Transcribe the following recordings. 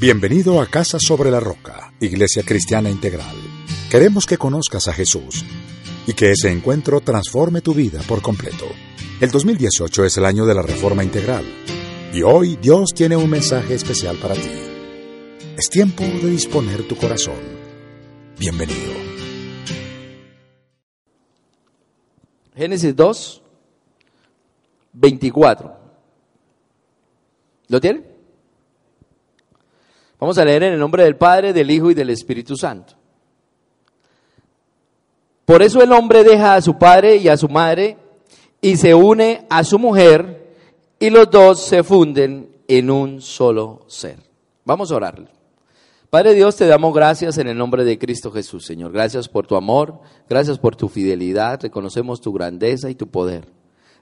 Bienvenido a Casa sobre la Roca, Iglesia Cristiana Integral. Queremos que conozcas a Jesús y que ese encuentro transforme tu vida por completo. El 2018 es el año de la Reforma Integral y hoy Dios tiene un mensaje especial para ti. Es tiempo de disponer tu corazón. Bienvenido. Génesis 2, 24. ¿Lo tiene? Vamos a leer en el nombre del Padre, del Hijo y del Espíritu Santo. Por eso el hombre deja a su padre y a su madre y se une a su mujer y los dos se funden en un solo ser. Vamos a orar. Padre Dios, te damos gracias en el nombre de Cristo Jesús, Señor. Gracias por tu amor, gracias por tu fidelidad, reconocemos tu grandeza y tu poder.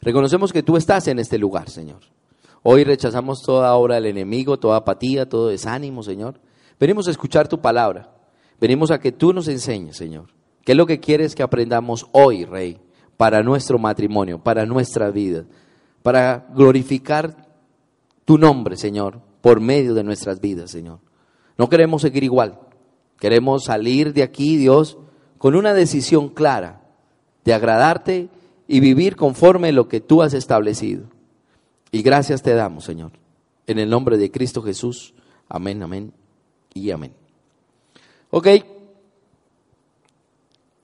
Reconocemos que tú estás en este lugar, Señor. Hoy rechazamos toda obra del enemigo, toda apatía, todo desánimo, Señor. Venimos a escuchar tu palabra. Venimos a que tú nos enseñes, Señor. ¿Qué es lo que quieres que aprendamos hoy, Rey? Para nuestro matrimonio, para nuestra vida, para glorificar tu nombre, Señor, por medio de nuestras vidas, Señor. No queremos seguir igual. Queremos salir de aquí, Dios, con una decisión clara de agradarte y vivir conforme a lo que tú has establecido. Y gracias te damos, Señor. En el nombre de Cristo Jesús. Amén, amén y amén. Ok.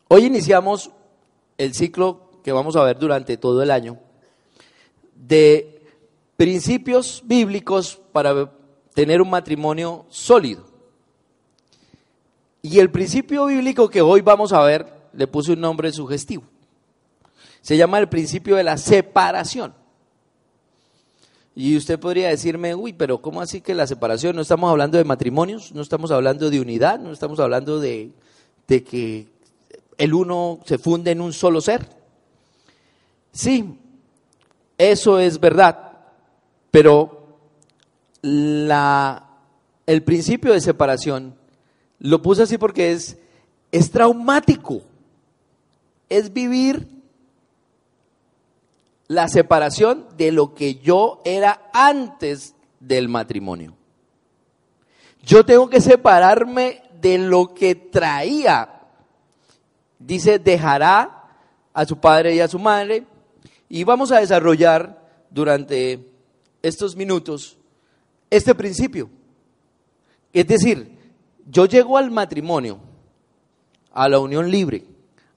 Hoy iniciamos el ciclo que vamos a ver durante todo el año de principios bíblicos para tener un matrimonio sólido. Y el principio bíblico que hoy vamos a ver le puse un nombre sugestivo. Se llama el principio de la separación. Y usted podría decirme, uy, pero ¿cómo así que la separación? No estamos hablando de matrimonios, no estamos hablando de unidad, no estamos hablando de, que el uno se funde en un solo ser. Sí, eso es verdad, pero la, el principio de separación lo puse así porque es, es traumático, es vivir la separación de lo que yo era antes del matrimonio. Yo tengo que separarme de lo que traía. Dice, dejará a su padre y a su madre. Y vamos a desarrollar durante estos minutos este principio. Es decir, yo llego al matrimonio, a la unión libre,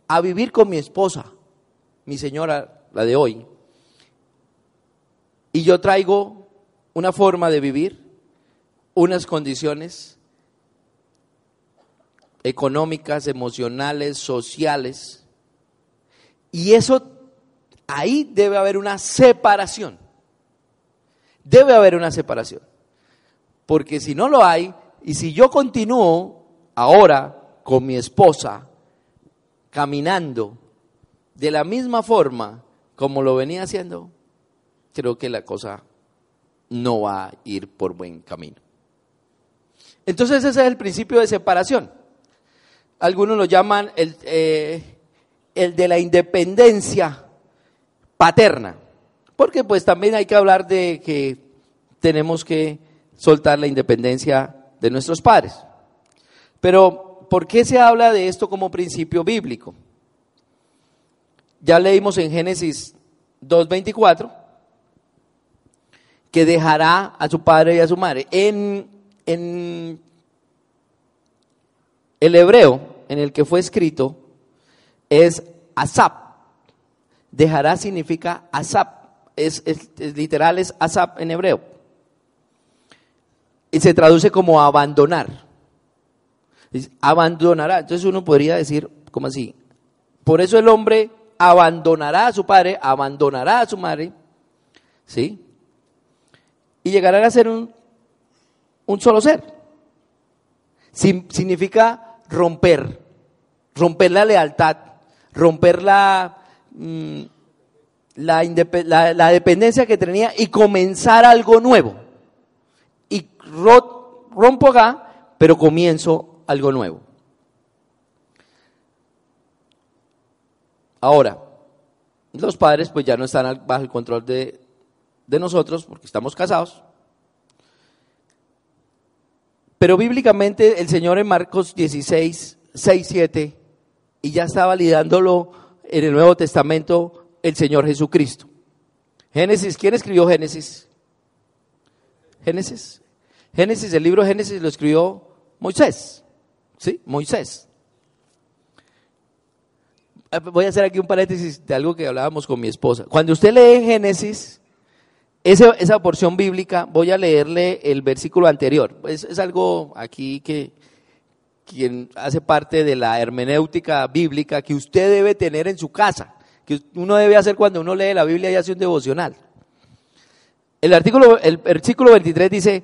a vivir con mi esposa, mi señora, la de hoy, y yo traigo una forma de vivir, unas condiciones económicas, emocionales, sociales. Y eso, ahí debe haber una separación. Debe haber una separación. Porque si no lo hay, y si yo continúo ahora con mi esposa, caminando de la misma forma como lo venía haciendo, creo que la cosa no va a ir por buen camino. Entonces ese es el principio de separación. Algunos lo llaman el, eh, el de la independencia paterna, porque pues también hay que hablar de que tenemos que soltar la independencia de nuestros padres. Pero, ¿por qué se habla de esto como principio bíblico? Ya leímos en Génesis 2.24 que dejará a su padre y a su madre. En, en el hebreo en el que fue escrito es asap. Dejará significa asap. Es, literal, es asap en hebreo. Y se traduce como abandonar. abandonará. Entonces uno podría decir, como así? Por eso el hombre abandonará a su padre, abandonará a su madre, ¿sí? Y llegarán a ser un, un solo ser. significa romper, romper la lealtad, romper la, mm, la, la, dependencia que tenía y comenzar algo nuevo. Y rompo acá, pero comienzo algo nuevo. Ahora, los padres pues ya no están bajo el control de, de nosotros, porque estamos casados, Pero bíblicamente el Señor en Marcos 16, 6, 7, y ya está validándolo en el Nuevo Testamento el Señor Jesucristo. Génesis, ¿quién escribió Génesis? Génesis. Génesis, el libro Génesis lo escribió Moisés. ¿Sí? Moisés. Eh, voy a hacer aquí un paréntesis de algo que hablábamos con mi esposa. Cuando usted lee Génesis, esa, porción bíblica, voy a leerle el versículo anterior. Es, algo aquí que quien hace parte de la hermenéutica bíblica que usted debe tener en su casa, que uno debe hacer cuando uno lee la Biblia y hace un devocional. El artículo, el versículo 23 dice,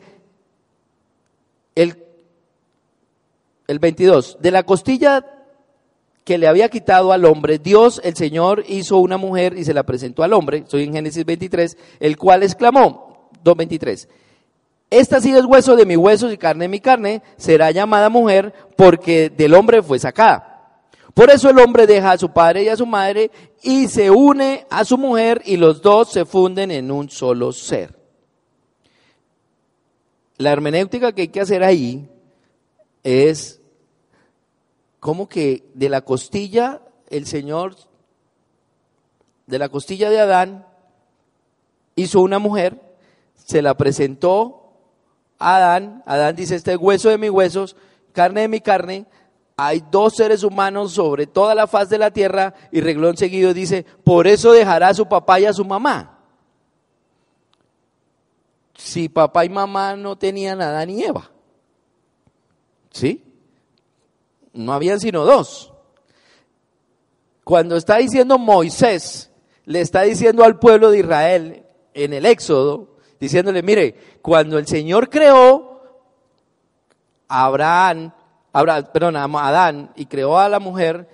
el, el 22, de la costilla que le había quitado al hombre, Dios el Señor hizo una mujer y se la presentó al hombre, estoy en Génesis 23, el cual exclamó, 2.23, esta sí es hueso de mi hueso y carne de mi carne, será llamada mujer porque del hombre fue sacada. Por eso el hombre deja a su padre y a su madre y se une a su mujer y los dos se funden en un solo ser. La hermenéutica que hay que hacer ahí es como que de la costilla, el Señor, de la costilla de Adán, hizo una mujer, se la presentó a Adán, Adán dice, este hueso de mis huesos, carne de mi carne, hay dos seres humanos sobre toda la faz de la tierra y reglón seguido dice, por eso dejará a su papá y a su mamá. Si papá y mamá no tenían Adán y Eva. ¿Sí? No habían sino dos. Cuando está diciendo Moisés, le está diciendo al pueblo de Israel en el Éxodo, diciéndole, mire, cuando el Señor creó a Abraham, Abraham, perdón, a Adán y creó a la mujer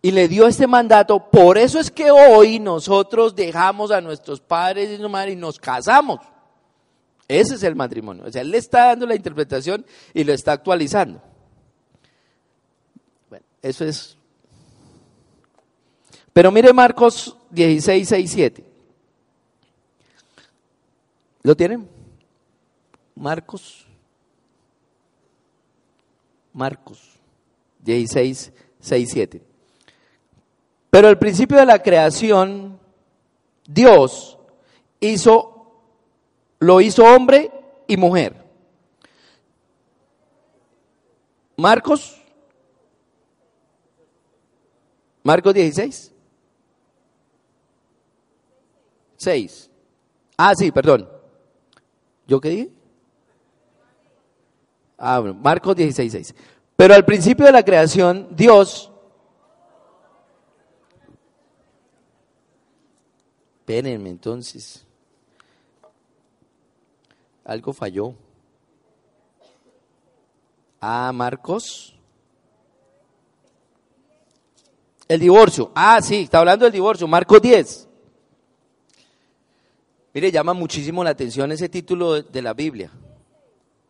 y le dio este mandato, por eso es que hoy nosotros dejamos a nuestros padres y madres y nos casamos. Ese es el matrimonio. O sea, él le está dando la interpretación y lo está actualizando. Eso es. Pero mire Marcos 16, 6, 7. ¿Lo tienen? Marcos. Marcos 16, 6, 7. Pero al principio de la creación, Dios hizo, lo hizo hombre y mujer. Marcos Marcos 16. 6. Ah, sí, perdón. ¿Yo qué dije? Ah, Marcos 16, 6. Pero al principio de la creación, Dios... Espérenme entonces. Algo falló. Ah, Marcos El divorcio. Ah, sí, está hablando del divorcio. Marcos 10. Mire, llama muchísimo la atención ese título de la Biblia.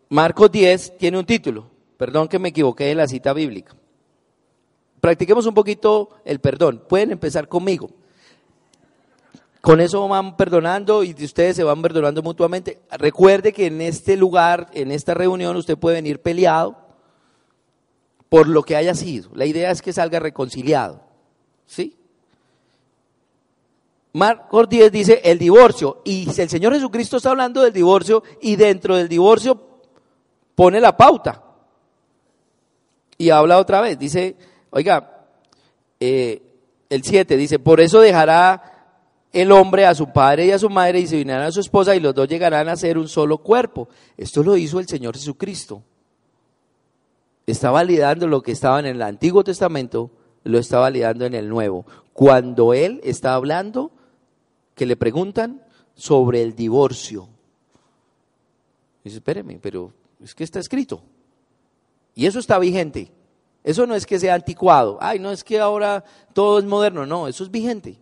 Marcos 10 tiene un título. Perdón que me equivoqué de la cita bíblica. Practiquemos un poquito el perdón. Pueden empezar conmigo. Con eso van perdonando y ustedes se van perdonando mutuamente. Recuerde que en este lugar, en esta reunión, usted puede venir peleado por lo que haya sido. La idea es que salga reconciliado. ¿Sí? Marcos 10 dice el divorcio. Y el Señor Jesucristo está hablando del divorcio y dentro del divorcio pone la pauta. Y habla otra vez. Dice, oiga, eh, el 7 dice, por eso dejará el hombre a su padre y a su madre y se unirán a su esposa y los dos llegarán a ser un solo cuerpo. Esto lo hizo el Señor Jesucristo. Está validando lo que estaba en el Antiguo Testamento lo está validando en el nuevo. Cuando él está hablando, que le preguntan sobre el divorcio. Dice, espéreme, pero es que está escrito. Y eso está vigente. Eso no es que sea anticuado. Ay, no es que ahora todo es moderno. No, eso es vigente.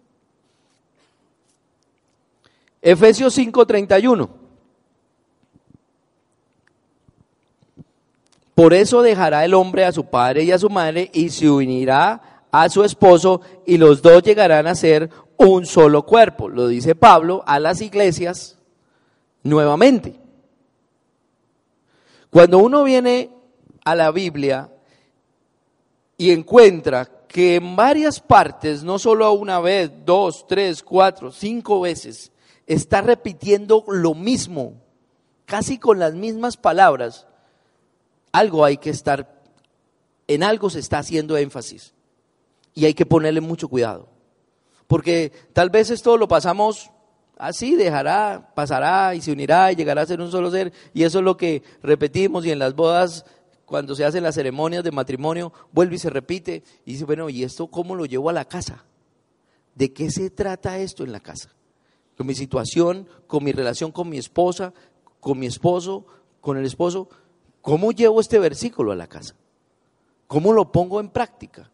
Efesios 5:31. Por eso dejará el hombre a su padre y a su madre y se unirá a su esposo y los dos llegarán a ser un solo cuerpo. Lo dice Pablo a las iglesias nuevamente. Cuando uno viene a la Biblia y encuentra que en varias partes, no solo una vez, dos, tres, cuatro, cinco veces, está repitiendo lo mismo, casi con las mismas palabras, algo hay que estar, en algo se está haciendo énfasis y hay que ponerle mucho cuidado. Porque tal vez esto lo pasamos así, dejará, pasará y se unirá y llegará a ser un solo ser. Y eso es lo que repetimos y en las bodas, cuando se hacen las ceremonias de matrimonio, vuelve y se repite. Y dice, bueno, ¿y esto cómo lo llevo a la casa? ¿De qué se trata esto en la casa? Con mi situación, con mi relación con mi esposa, con mi esposo, con el esposo. ¿Cómo llevo este versículo a la casa? ¿Cómo lo pongo en práctica?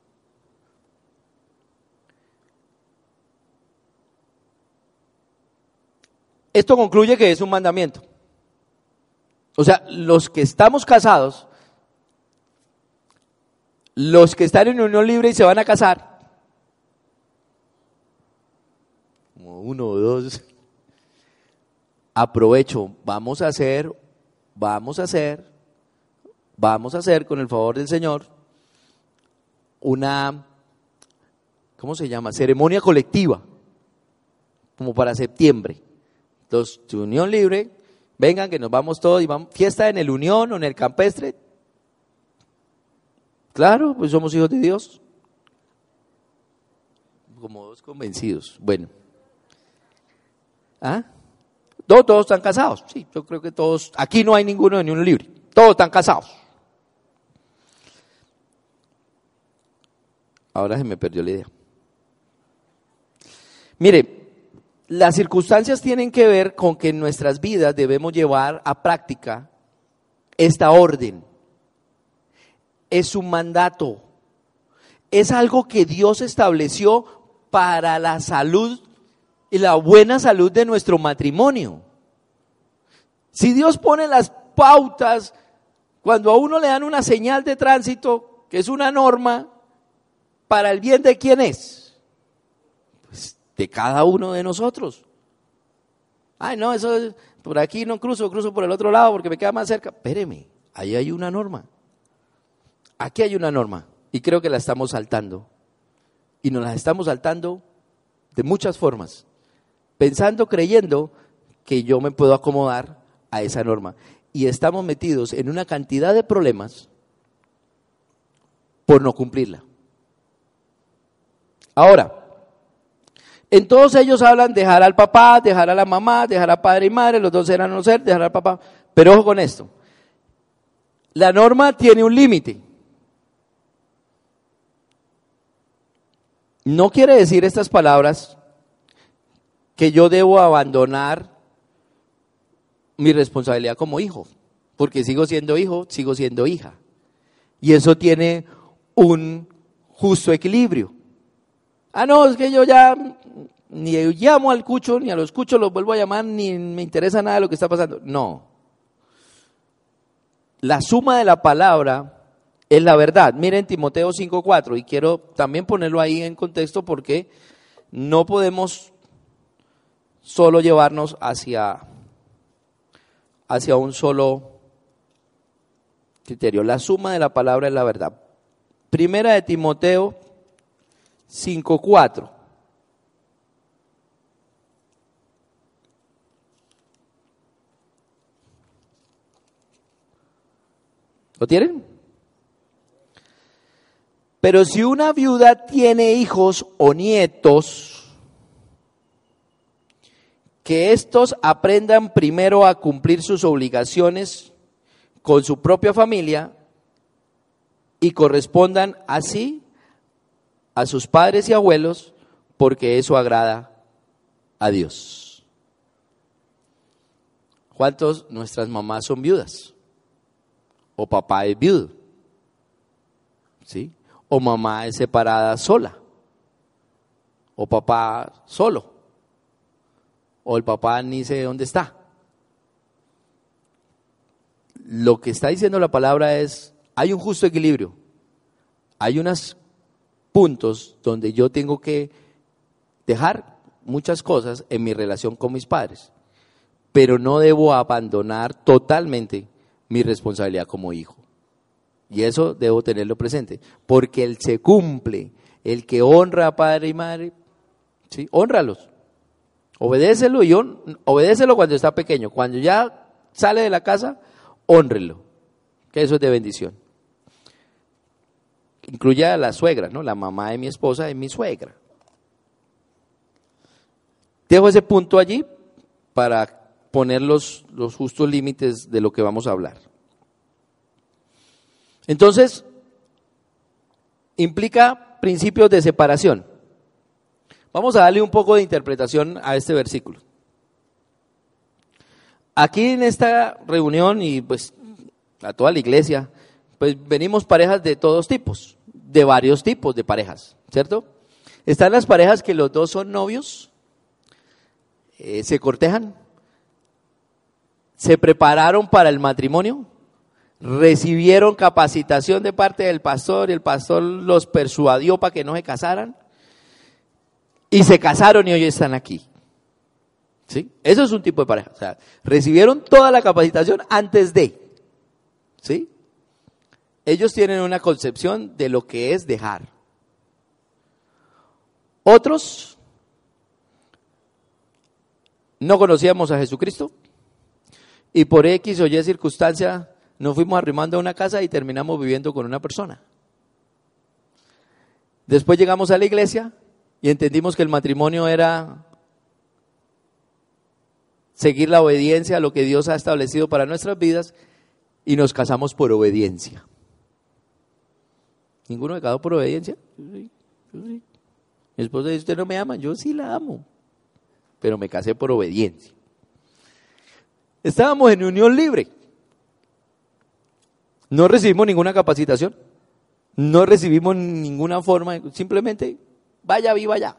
Esto concluye que es un mandamiento. O sea, los que estamos casados, los que están en unión libre y se van a casar, como uno o dos, aprovecho, vamos a hacer, vamos a hacer, vamos a hacer con el favor del Señor una, ¿cómo se llama? Ceremonia colectiva, como para septiembre los de Unión Libre, vengan que nos vamos todos y vamos, fiesta en el Unión o en el Campestre. Claro, pues somos hijos de Dios. Como dos convencidos. Bueno. ¿Ah? Todos, todos están casados. Sí, yo creo que todos. Aquí no hay ninguno de Unión Libre. Todos están casados. Ahora se me perdió la idea. Mire, las circunstancias tienen que ver con que en nuestras vidas debemos llevar a práctica esta orden. Es un mandato. Es algo que Dios estableció para la salud y la buena salud de nuestro matrimonio. Si Dios pone las pautas, cuando a uno le dan una señal de tránsito, que es una norma, para el bien de quién es? De cada uno de nosotros. Ay, no, eso es, por aquí no cruzo, cruzo por el otro lado porque me queda más cerca. Espéreme, ahí hay una norma. Aquí hay una norma y creo que la estamos saltando. Y nos la estamos saltando de muchas formas, pensando, creyendo que yo me puedo acomodar a esa norma. Y estamos metidos en una cantidad de problemas por no cumplirla. Ahora, en todos ellos hablan dejar al papá, dejar a la mamá, dejar a padre y madre, los dos eran no ser, dejar al papá. Pero ojo con esto. La norma tiene un límite. No quiere decir estas palabras que yo debo abandonar mi responsabilidad como hijo, porque sigo siendo hijo, sigo siendo hija. Y eso tiene un justo equilibrio. Ah, no, es que yo ya ni llamo al cucho, ni a los cuchos los vuelvo a llamar, ni me interesa nada lo que está pasando. No. La suma de la palabra es la verdad. Miren Timoteo 5.4 y quiero también ponerlo ahí en contexto porque no podemos solo llevarnos hacia, hacia un solo criterio. La suma de la palabra es la verdad. Primera de Timoteo 5.4. ¿Lo tienen? Pero si una viuda tiene hijos o nietos, que estos aprendan primero a cumplir sus obligaciones con su propia familia y correspondan así a sus padres y abuelos, porque eso agrada a Dios. ¿Cuántos nuestras mamás son viudas? O papá es viudo. ¿Sí? O mamá es separada sola. O papá solo. O el papá ni sé dónde está. Lo que está diciendo la palabra es, hay un justo equilibrio. Hay unos puntos donde yo tengo que dejar muchas cosas en mi relación con mis padres, pero no debo abandonar totalmente mi responsabilidad como hijo. Y eso debo tenerlo presente, porque él se cumple, el que honra a padre y madre, ¿sí? honralos. Obedécelo y obedécelo cuando está pequeño. Cuando ya sale de la casa, honrelo, que eso es de bendición. Incluye a la suegra, ¿no? La mamá de mi esposa es mi suegra. Dejo ese punto allí para poner los, los justos límites de lo que vamos a hablar. Entonces, implica principios de separación. Vamos a darle un poco de interpretación a este versículo. Aquí en esta reunión y pues a toda la iglesia, pues venimos parejas de todos tipos, de varios tipos de parejas, ¿cierto? Están las parejas que los dos son novios, eh, se cortejan, se prepararon para el matrimonio, recibieron capacitación de parte del pastor y el pastor los persuadió para que no se casaran y se casaron y hoy están aquí. ¿Sí? Eso es un tipo de pareja. O sea, recibieron toda la capacitación antes de. ¿Sí? Ellos tienen una concepción de lo que es dejar. Otros no conocíamos a Jesucristo y por X o Y circunstancia nos fuimos arrimando a una casa y terminamos viviendo con una persona. Después llegamos a la iglesia y entendimos que el matrimonio era seguir la obediencia a lo que Dios ha establecido para nuestras vidas y nos casamos por obediencia. ¿Ninguno me casó por obediencia? Mi esposa dice, usted no me ama, yo sí la amo, pero me casé por obediencia. Estábamos en unión libre. No recibimos ninguna capacitación, no recibimos ninguna forma, simplemente vaya, viva allá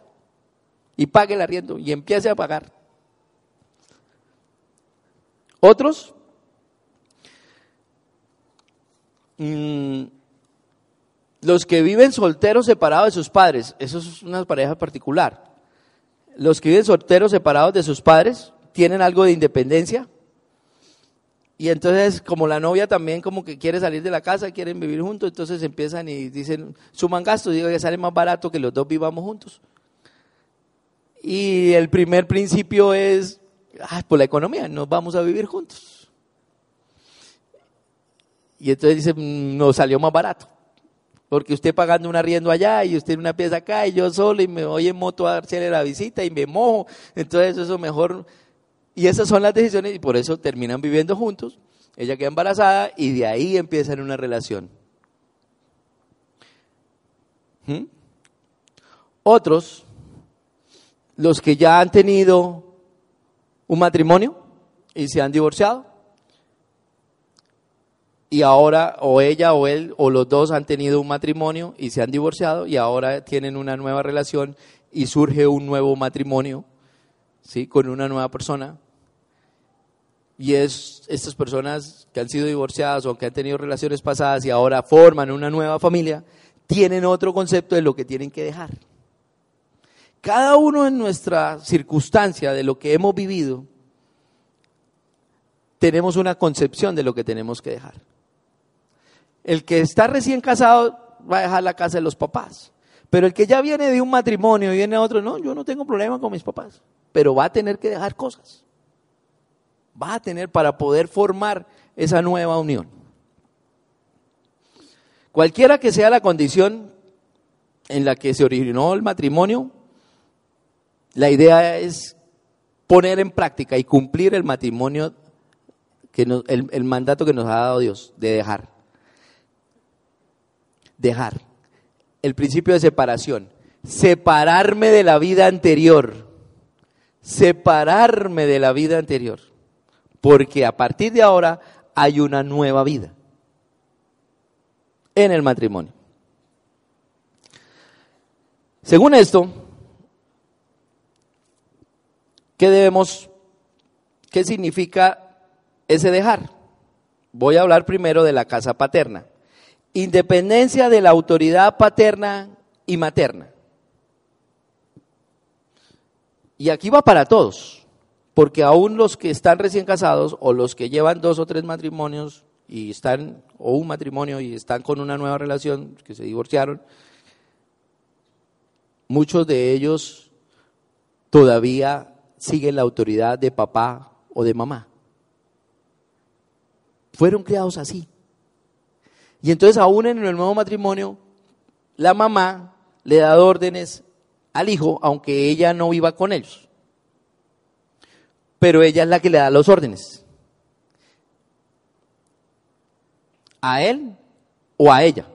y pague el arriendo y empiece a pagar. Otros, mm, los que viven solteros separados de sus padres, eso es una pareja particular. Los que viven solteros separados de sus padres tienen algo de independencia. Y entonces, como la novia también como que quiere salir de la casa, quieren vivir juntos, entonces empiezan y dicen, suman gastos, digo que sale más barato que los dos vivamos juntos. Y el primer principio es, por la economía, nos vamos a vivir juntos. Y entonces dice, mm, nos salió más barato. Porque usted pagando un arriendo allá y usted una pieza acá y yo solo y me voy en moto a hacerle la visita y me mojo. Entonces eso mejor. Y esas son las decisiones y por eso terminan viviendo juntos. Ella queda embarazada y de ahí empiezan una relación. ¿Mm? Otros, los que ya han tenido un matrimonio y se han divorciado. Y ahora o ella o él o los dos han tenido un matrimonio y se han divorciado y ahora tienen una nueva relación y surge un nuevo matrimonio, ¿sí? Con una nueva persona. Y es estas personas que han sido divorciadas o que han tenido relaciones pasadas y ahora forman una nueva familia, tienen otro concepto de lo que tienen que dejar. Cada uno en nuestra circunstancia de lo que hemos vivido, tenemos una concepción de lo que tenemos que dejar. El que está recién casado va a dejar la casa de los papás. Pero el que ya viene de un matrimonio y viene a otro, no, yo no tengo problema con mis papás. Pero va a tener que dejar cosas. Va a tener para poder formar esa nueva unión. Cualquiera que sea la condición en la que se originó el matrimonio, la idea es poner en práctica y cumplir el matrimonio, que el, el mandato que nos ha dado Dios, de dejar. Dejar. El principio de separación. Separarme de la vida anterior. Separarme de la vida anterior. Porque a partir de ahora hay una nueva vida en el matrimonio. Según esto, ¿Qué debemos, qué significa ese dejar? Voy a hablar primero de la casa paterna. Independencia de la autoridad paterna y materna. Y aquí va para todos, porque aún los que están recién casados o los que llevan dos o tres matrimonios y están, o un matrimonio y están con una nueva relación, que se divorciaron, muchos de ellos todavía siguen la autoridad de papá o de mamá. Fueron criados así. Y entonces aún en el nuevo matrimonio, la mamá le da órdenes al hijo, aunque ella no viva con ellos. Pero ella es la que le da los órdenes. ¿A él o a ella?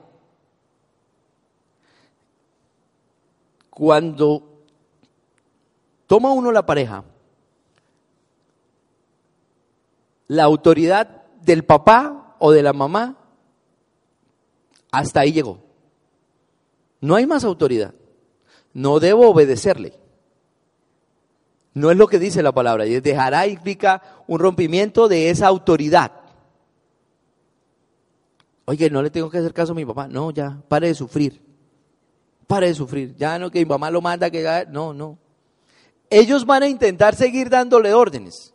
Cuando toma uno la pareja, la autoridad del papá o de la mamá, hasta ahí llegó. No hay más autoridad. No debo obedecerle. No es lo que dice la palabra. Y dejará implica un rompimiento de esa autoridad. Oye, no le tengo que hacer caso a mi papá. No, ya, pare de sufrir. Pare de sufrir. Ya no que mi mamá lo manda que no, no. Ellos van a intentar seguir dándole órdenes,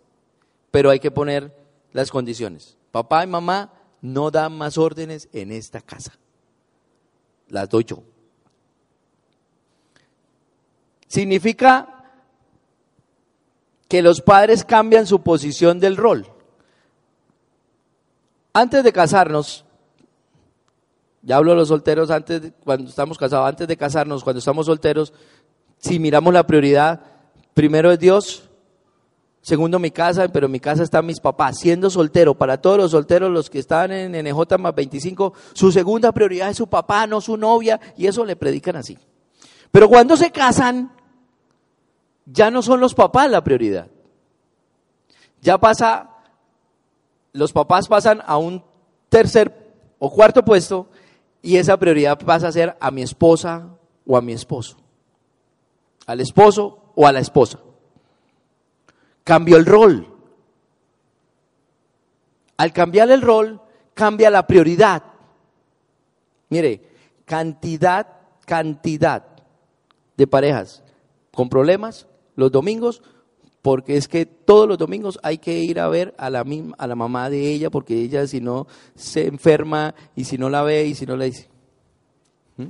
pero hay que poner las condiciones. Papá y mamá no dan más órdenes en esta casa. Las doy yo. Significa que los padres cambian su posición del rol. Antes de casarnos, ya hablo de los solteros antes, cuando estamos casados, antes de casarnos, cuando estamos solteros, si miramos la prioridad, primero es Dios, segundo mi casa, pero en mi casa están mis papás. Siendo soltero, para todos los solteros, los que están en NJ más 25, su segunda prioridad es su papá, no su novia, y eso le predican así. Pero cuando se casan, ya no son los papás la prioridad. Ya pasa, los papás pasan a un tercer o cuarto puesto y esa prioridad pasa a ser a mi esposa o a mi esposo. Al esposo o a la esposa. Cambió el rol. Al cambiar el rol, cambia la prioridad. Mire, cantidad, cantidad de parejas con problemas los domingos, porque es que todos los domingos hay que ir a ver a la, a la mamá de ella, porque ella si no se enferma y si no la ve y si no la dice. ¿Mm?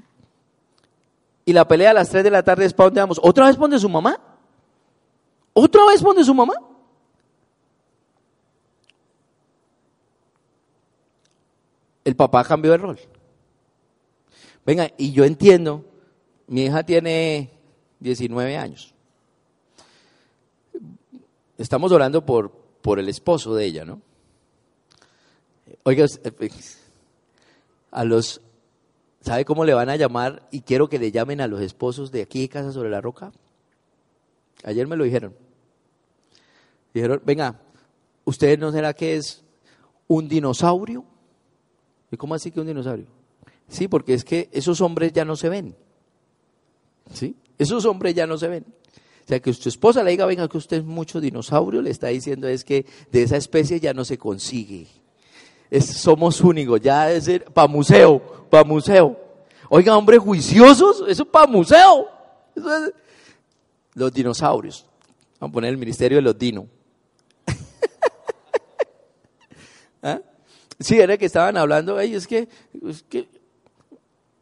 Y la pelea a las 3 de la tarde es para dónde vamos. ¿Otra vez pone su mamá? ¿Otra vez pone su mamá? El papá cambió de rol. Venga, y yo entiendo, mi hija tiene 19 años. Estamos orando por, por el esposo de ella, ¿no? Oiga, eh, a los, ¿sabe cómo le van a llamar? Y quiero que le llamen a los esposos de aquí de Casa sobre la Roca. Ayer me lo dijeron. Dijeron, venga, ¿usted no será que es un dinosaurio? ¿Y cómo así que un dinosaurio? Sí, porque es que esos hombres ya no se ven. ¿Sí? Esos hombres ya no se ven. O sea, que su esposa le diga, venga, que usted es mucho dinosaurio, le está diciendo es que de esa especie ya no se consigue. somos únicos, ya es para museo, para museo. Oiga, hombres juiciosos, eso es para museo. Los dinosaurios. Vamos a poner el ministerio de los dinos. ¿Ah? Sí, era que estaban hablando, es que, es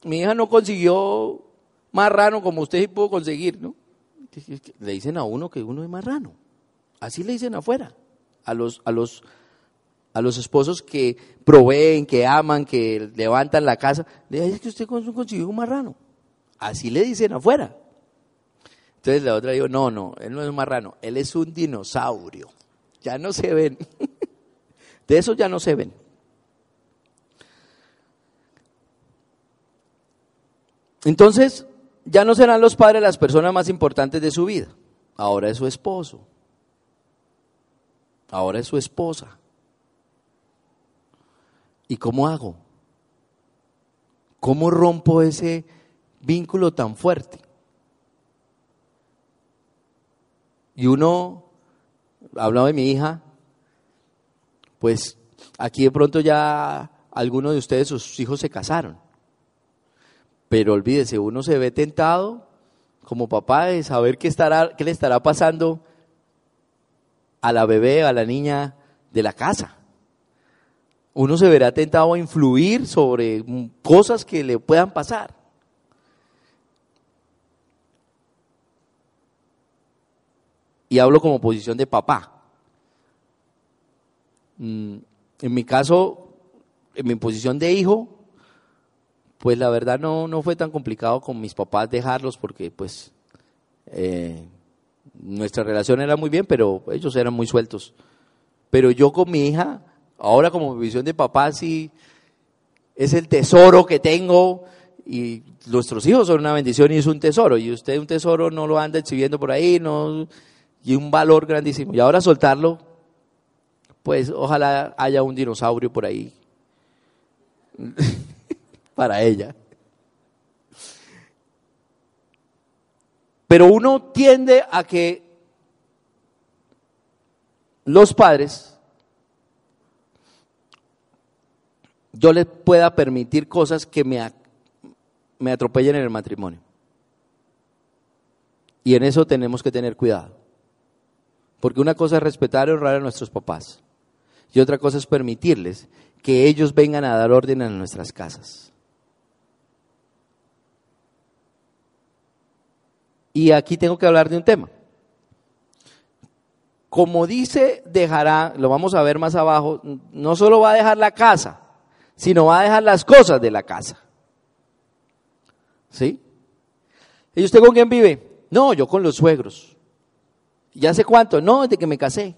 mi hija no consiguió más raro como usted pudo conseguir, ¿no? Le dicen a uno que uno es marrano. Así le dicen afuera. A los, a los, a los esposos que proveen, que aman, que levantan la casa. Le dicen que usted consiguió un marrano. Así le dicen afuera. Entonces la otra dijo, no, no, él no es un marrano, él es un dinosaurio. Ya no se ven. De eso ya no se ven. Entonces, ya no serán los padres las personas más importantes de su vida. Ahora es su esposo. Ahora es su esposa. ¿Y cómo hago? ¿Cómo rompo ese vínculo tan fuerte? Y uno, hablaba de mi hija, pues aquí de pronto ya algunos de ustedes, sus hijos se casaron. Pero olvídese, uno se ve tentado como papá de saber qué, estará, qué le estará pasando a la bebé, a la niña de la casa. uno se verá tentado a influir sobre cosas que le puedan pasar. Y hablo como posición de papá. Mm, en mi caso, en mi posición de hijo, pues la verdad no, no fue tan complicado con mis papás dejarlos porque pues eh, nuestra relación era muy bien, pero ellos eran muy sueltos. Pero yo con mi hija, ahora como visión de papá, sí es el tesoro que tengo y nuestros hijos son una bendición y es un tesoro. Y usted un tesoro no lo anda exhibiendo por ahí, no y un valor grandísimo. Y ahora soltarlo, pues ojalá haya un dinosaurio por ahí para ella. Pero uno tiende a que los padres yo les pueda permitir cosas que me, me atropellen en el matrimonio. Y en eso tenemos que tener cuidado. Porque una cosa es respetar y honrar a nuestros papás. Y otra cosa es permitirles que ellos vengan a dar orden a nuestras casas. Y aquí tengo que hablar de un tema. Como dice, dejará, lo vamos a ver más abajo, no solo va a dejar la casa, sino va a dejar las cosas de la casa. ¿Sí? ¿Y usted con quién vive? No, yo con los suegros. ¿Ya hace cuánto? No, desde que me casé.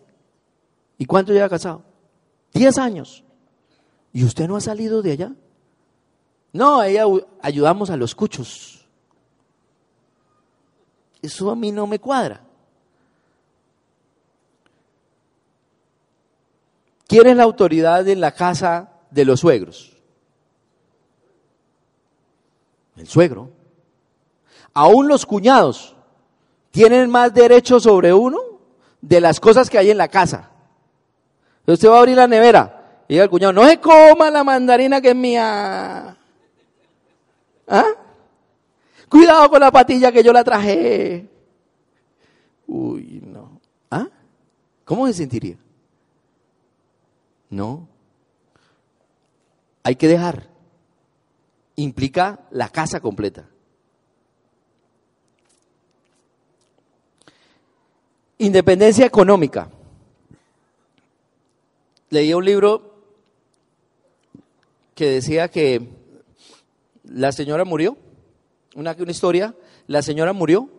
¿Y cuánto lleva casado? Diez años. ¿Y usted no ha salido de allá? No, ella ayudamos a los cuchos. Eso a mí no me cuadra. ¿Quién es la autoridad en la casa de los suegros? El suegro. Aún los cuñados tienen más derecho sobre uno de las cosas que hay en la casa. Usted va a abrir la nevera y diga el cuñado, no se coma la mandarina que es mía. ¿Ah? Cuidado con la patilla que yo la traje. Uy, no. ¿Ah? ¿Cómo se sentiría? No. Hay que dejar. Implica la casa completa. Independencia económica. Leí un libro que decía que la señora murió, una, una historia, la señora murió,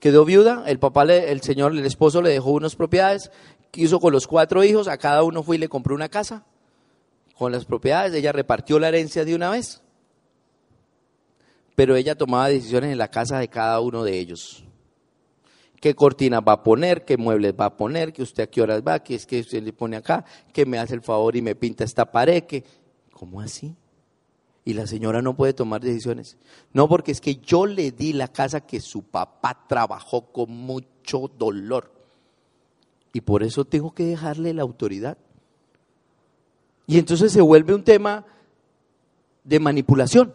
quedó viuda, el papá, el señor, el esposo le dejó unas propiedades, hizo con los cuatro hijos, a cada uno fue y le compró una casa con las propiedades, ella repartió la herencia de una vez, pero ella tomaba decisiones en la casa de cada uno de ellos qué cortinas va a poner, qué muebles va a poner, que usted a qué horas va, que es que usted le pone acá, que me hace el favor y me pinta esta pared, que... ¿Cómo así? Y la señora no puede tomar decisiones. No, porque es que yo le di la casa que su papá trabajó con mucho dolor. Y por eso tengo que dejarle la autoridad. Y entonces se vuelve un tema de manipulación.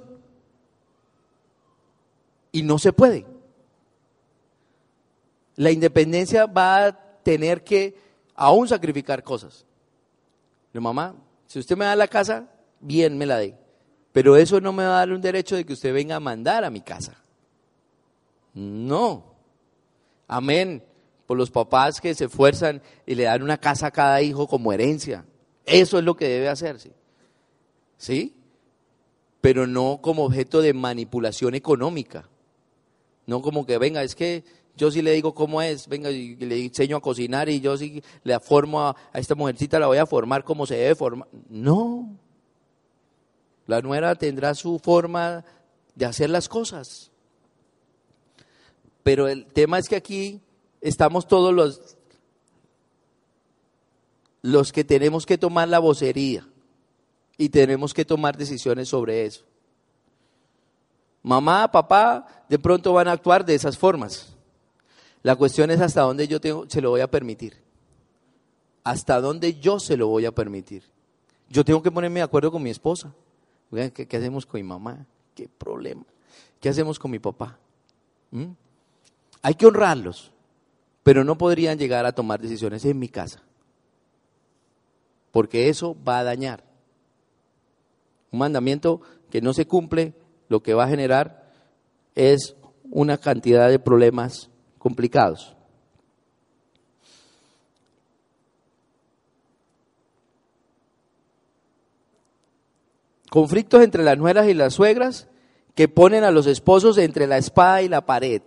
Y no se puede la independencia va a tener que aún sacrificar cosas. Mamá, si usted me da la casa, bien me la dé. Pero eso no me va a dar un derecho de que usted venga a mandar a mi casa. No. Amén. Por los papás que se esfuerzan y le dan una casa a cada hijo como herencia. Eso es lo que debe hacerse. ¿Sí? Pero no como objeto de manipulación económica. No como que venga, es que yo sí le digo cómo es, venga, y le enseño a cocinar y yo sí le formo a, esta mujercita, la voy a formar como se debe formar. No. La nuera tendrá su forma de hacer las cosas. Pero el tema es que aquí estamos todos los, los que tenemos que tomar la vocería y tenemos que tomar decisiones sobre eso. Mamá, papá, de pronto van a actuar de esas formas. La cuestión es hasta dónde yo tengo, se lo voy a permitir. Hasta dónde yo se lo voy a permitir. Yo tengo que ponerme de acuerdo con mi esposa. ¿Qué, hacemos con mi mamá? ¿Qué problema? ¿Qué hacemos con mi papá? ¿Mm? Hay que honrarlos, pero no podrían llegar a tomar decisiones en mi casa. Porque eso va a dañar. Un mandamiento que no se cumple, lo que va a generar es una cantidad de problemas complicados. Conflictos entre las nueras y las suegras que ponen a los esposos entre la espada y la pared.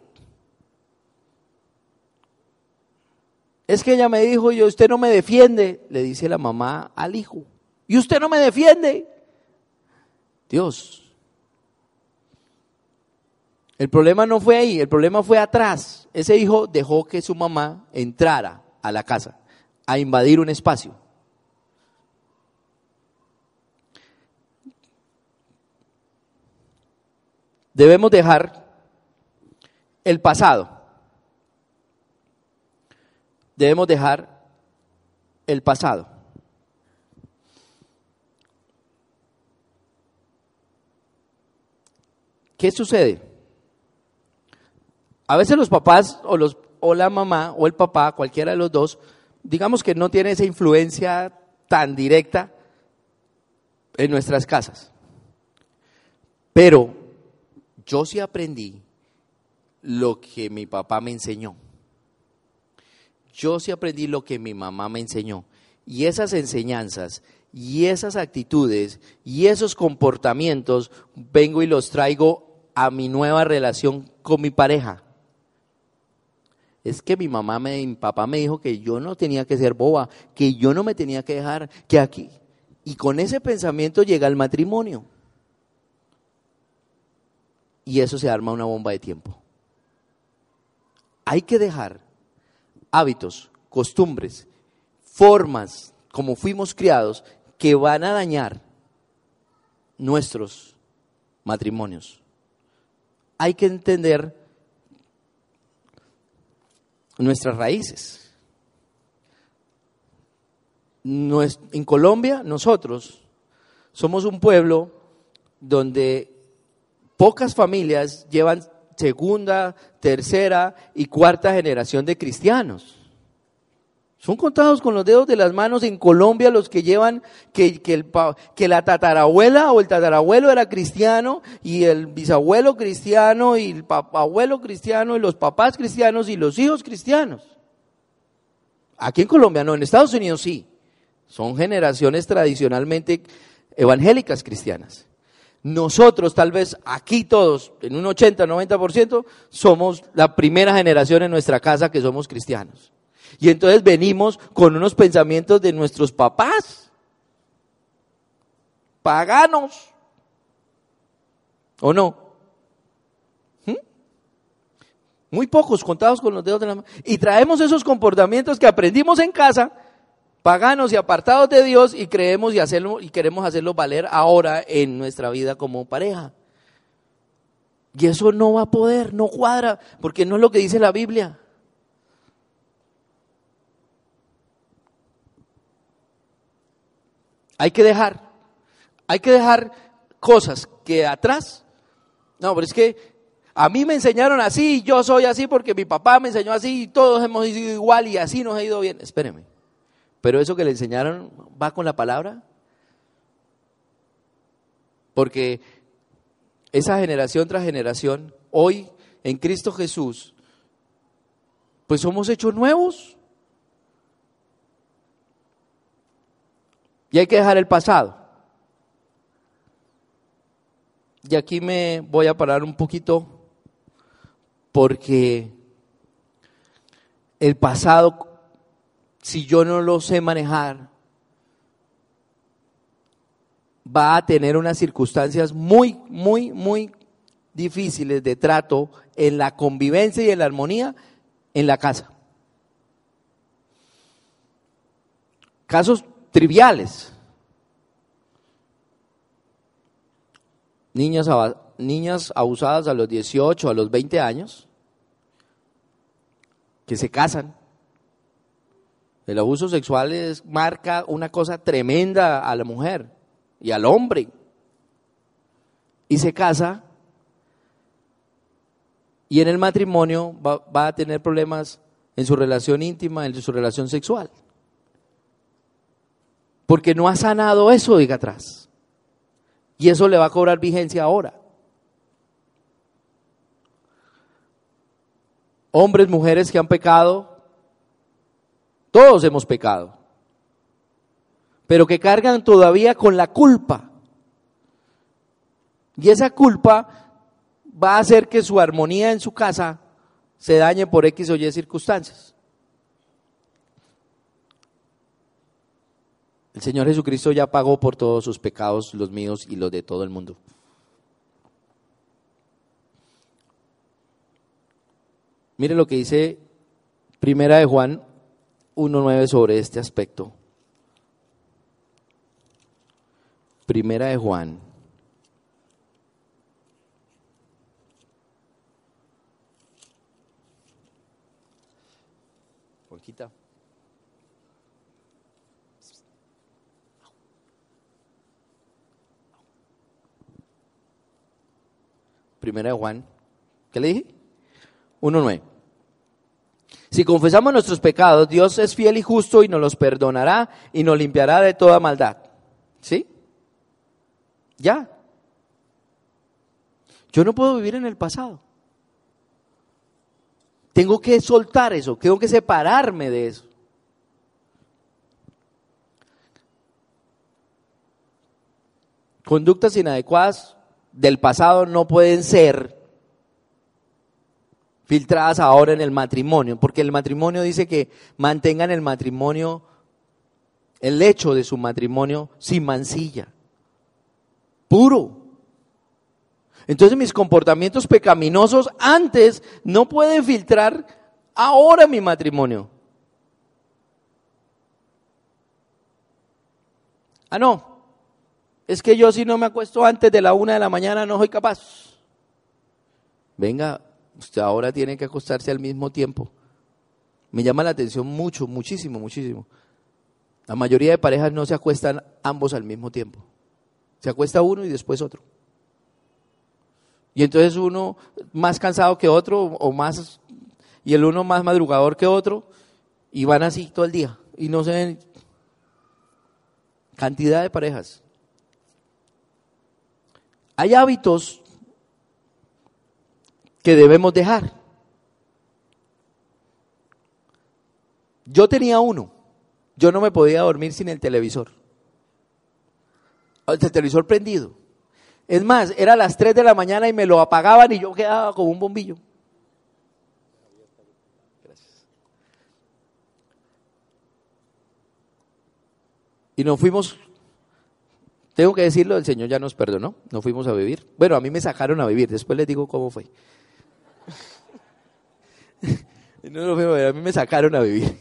Es que ella me dijo, y usted no me defiende, le dice la mamá al hijo. Y usted no me defiende. Dios. El problema no fue ahí, el problema fue atrás. Ese hijo dejó que su mamá entrara a la casa a invadir un espacio. Debemos dejar el pasado. Debemos dejar el pasado. ¿Qué sucede? A veces los papás o, los, o la mamá o el papá, cualquiera de los dos, digamos que no tiene esa influencia tan directa en nuestras casas. Pero yo sí aprendí lo que mi papá me enseñó. Yo sí aprendí lo que mi mamá me enseñó. Y esas enseñanzas y esas actitudes y esos comportamientos vengo y los traigo a mi nueva relación con mi pareja. Es que mi mamá, me, mi papá me dijo que yo no tenía que ser boba, que yo no me tenía que dejar, que aquí. Y con ese pensamiento llega el matrimonio y eso se arma una bomba de tiempo. Hay que dejar hábitos, costumbres, formas como fuimos criados que van a dañar nuestros matrimonios. Hay que entender nuestras raíces. En Colombia, nosotros somos un pueblo donde Pocas familias llevan segunda, tercera y cuarta generación de cristianos. Son contados con los dedos de las manos en Colombia los que llevan que, que, el, que, la tatarabuela o el tatarabuelo era cristiano y el bisabuelo cristiano y el abuelo cristiano y los papás cristianos y los hijos cristianos. Aquí en Colombia no, en Estados Unidos sí. Son generaciones tradicionalmente evangélicas cristianas. Nosotros, tal vez aquí todos, en un 80, 90%, somos la primera generación en nuestra casa que somos cristianos. Y entonces venimos con unos pensamientos de nuestros papás, paganos, ¿o no? ¿Mm? Muy pocos, contados con los dedos de la mano. Y traemos esos comportamientos que aprendimos en casa paganos y apartados de Dios y creemos y hacerlo y queremos hacerlo valer ahora en nuestra vida como pareja. Y eso no va a poder, no cuadra, porque no es lo que dice la Biblia. Hay que dejar, hay que dejar cosas que atrás. No, pero es que a mí me enseñaron así, yo soy así porque mi papá me enseñó así y todos hemos sido igual y así nos ha ido bien. Espéreme. Pero eso que le enseñaron va con la palabra. Porque esa generación tras generación, hoy en Cristo Jesús, pues somos hechos nuevos. Y hay que dejar el pasado. Y aquí me voy a parar un poquito porque el pasado si yo no lo sé manejar, va a tener unas circunstancias muy, muy, muy difíciles de trato en la convivencia y en la armonía en la casa. Casos triviales. Niñas, niñas abusadas a los 18, a los 20 años, que se casan el abuso sexual es, marca una cosa tremenda a la mujer y al hombre. Y se casa y en el matrimonio va, va, a tener problemas en su relación íntima, en su relación sexual. Porque no ha sanado eso, diga atrás. Y eso le va a cobrar vigencia ahora. Hombres, mujeres que han pecado, todos hemos pecado, pero que cargan todavía con la culpa. Y esa culpa va a hacer que su armonía en su casa se dañe por X o Y circunstancias. El Señor Jesucristo ya pagó por todos sus pecados, los míos y los de todo el mundo. Mire lo que dice Primera de Juan 1.9 sobre este aspecto. Primera de Juan. Primera de Juan. ¿Qué le dije? 1.9. Si confesamos nuestros pecados, Dios es fiel y justo y nos los perdonará y nos limpiará de toda maldad. ¿Sí? Ya. Yo no puedo vivir en el pasado. Tengo que soltar eso, tengo que separarme de eso. Conductas inadecuadas del pasado no pueden ser filtradas ahora en el matrimonio, porque el matrimonio dice que mantengan el matrimonio, el hecho de su matrimonio sin mancilla, puro. Entonces mis comportamientos pecaminosos antes no pueden filtrar ahora mi matrimonio. Ah, no. Es que yo si no me acuesto antes de la una de la mañana no soy capaz. Venga, usted ahora tiene que acostarse al mismo tiempo. Me llama la atención mucho, muchísimo, muchísimo. La mayoría de parejas no se acuestan ambos al mismo tiempo. Se acuesta uno y después otro. Y entonces uno más cansado que otro o más y el uno más madrugador que otro y van así todo el día y no se ven cantidad de parejas. Hay hábitos que debemos dejar. Yo tenía uno. Yo no me podía dormir sin el televisor. El televisor prendido. Es más, era las 3 de la mañana y me lo apagaban y yo quedaba como un bombillo. Y nos fuimos, tengo que decirlo, el Señor ya nos perdonó, nos fuimos a vivir. Bueno, a mí me sacaron a vivir, después les digo cómo fue. no lo a a mí me sacaron a vivir.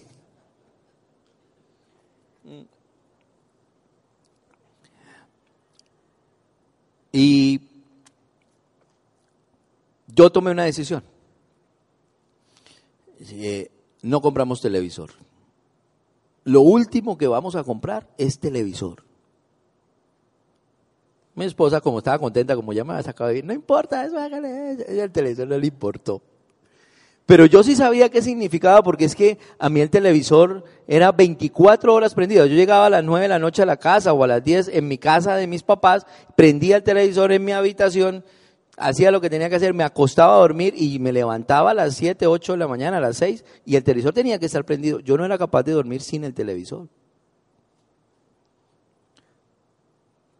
Y yo tomé una decisión. No compramos televisor. Lo último que vamos a comprar es televisor. Mi esposa, como estaba contenta, como ya me había sacado de no importa, eso hágale, el televisor no le importó. Pero yo sí sabía qué significaba porque es que a mí el televisor era 24 horas prendido. Yo llegaba a las 9 de la noche a la casa o a las 10 en mi casa de mis papás, prendía el televisor en mi habitación, hacía lo que tenía que hacer, me acostaba a dormir y me levantaba a las 7, 8 de la mañana, a las 6 y el televisor tenía que estar prendido. Yo no era capaz de dormir sin el televisor.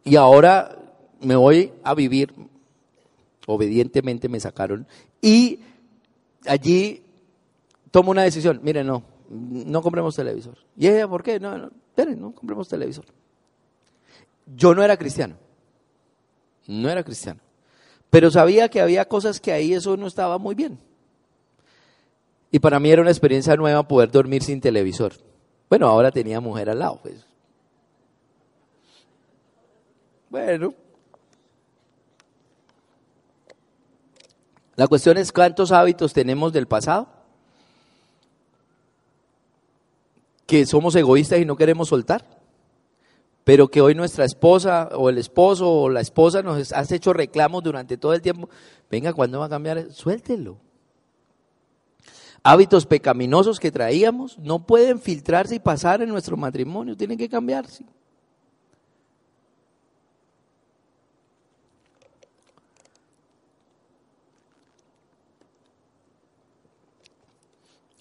Y ahora me voy a vivir, obedientemente me sacaron y allí tomo una decisión, mire, no, no compremos televisor. ¿Y ella por qué? No, no, no compremos televisor. Yo no era cristiano, no era cristiano, pero sabía que había cosas que ahí eso no estaba muy bien. Y para mí era una experiencia nueva poder dormir sin televisor. Bueno, ahora tenía mujer al lado, pues. Bueno, La cuestión es cuántos hábitos tenemos del pasado que somos egoístas y no queremos soltar, pero que hoy nuestra esposa o el esposo o la esposa nos ha hecho reclamos durante todo el tiempo. Venga, ¿cuándo va a cambiar? Suéltelo. Hábitos pecaminosos que traíamos no pueden filtrarse y pasar en nuestro matrimonio, tienen que cambiarse.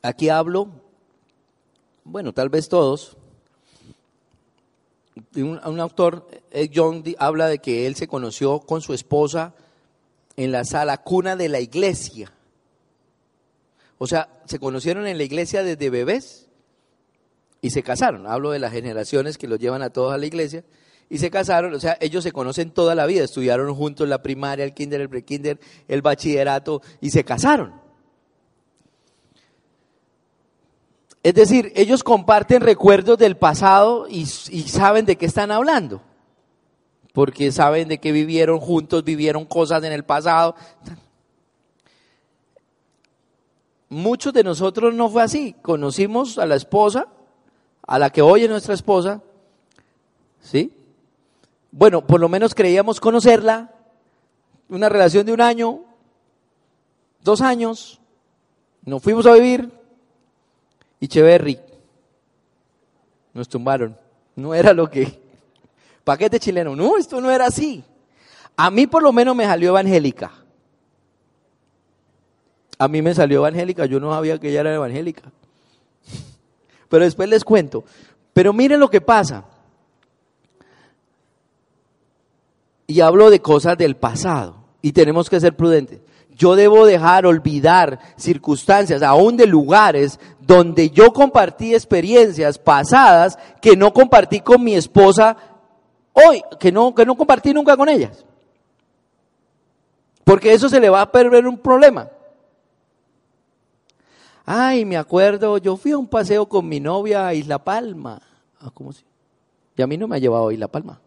Aquí hablo, bueno, tal vez todos, un, autor, Ed Young, habla de que él se conoció con su esposa en la sala cuna de la iglesia. O sea, se conocieron en la iglesia desde bebés y se casaron. Hablo de las generaciones que los llevan a todos a la iglesia y se casaron. O sea, ellos se conocen toda la vida. Estudiaron juntos la primaria, el kinder, el prekinder, el bachillerato y se casaron. Es decir, ellos comparten recuerdos del pasado y, saben de qué están hablando. Porque saben de qué vivieron juntos, vivieron cosas en el pasado. Muchos de nosotros no fue así. Conocimos a la esposa, a la que hoy es nuestra esposa, ¿sí? Bueno, por lo menos creíamos conocerla, una relación de un año, dos años, nos fuimos a vivir, y Cheverry. Nos tumbaron. No era lo que... Paquete chileno. No, esto no era así. A mí por lo menos me salió evangélica. A mí me salió evangélica. Yo no sabía que ella era evangélica. Pero después les cuento. Pero miren lo que pasa. Y hablo de cosas del pasado. Y tenemos que ser prudentes. Yo debo dejar olvidar circunstancias, aún de lugares donde yo compartí experiencias pasadas que no compartí con mi esposa hoy, que no, que no compartí nunca con ellas. Porque eso se le va a perder un problema. Ay, me acuerdo, yo fui a un paseo con mi novia a Isla Palma. Ah, ¿Cómo si? Y a mí no me ha llevado a Isla Palma.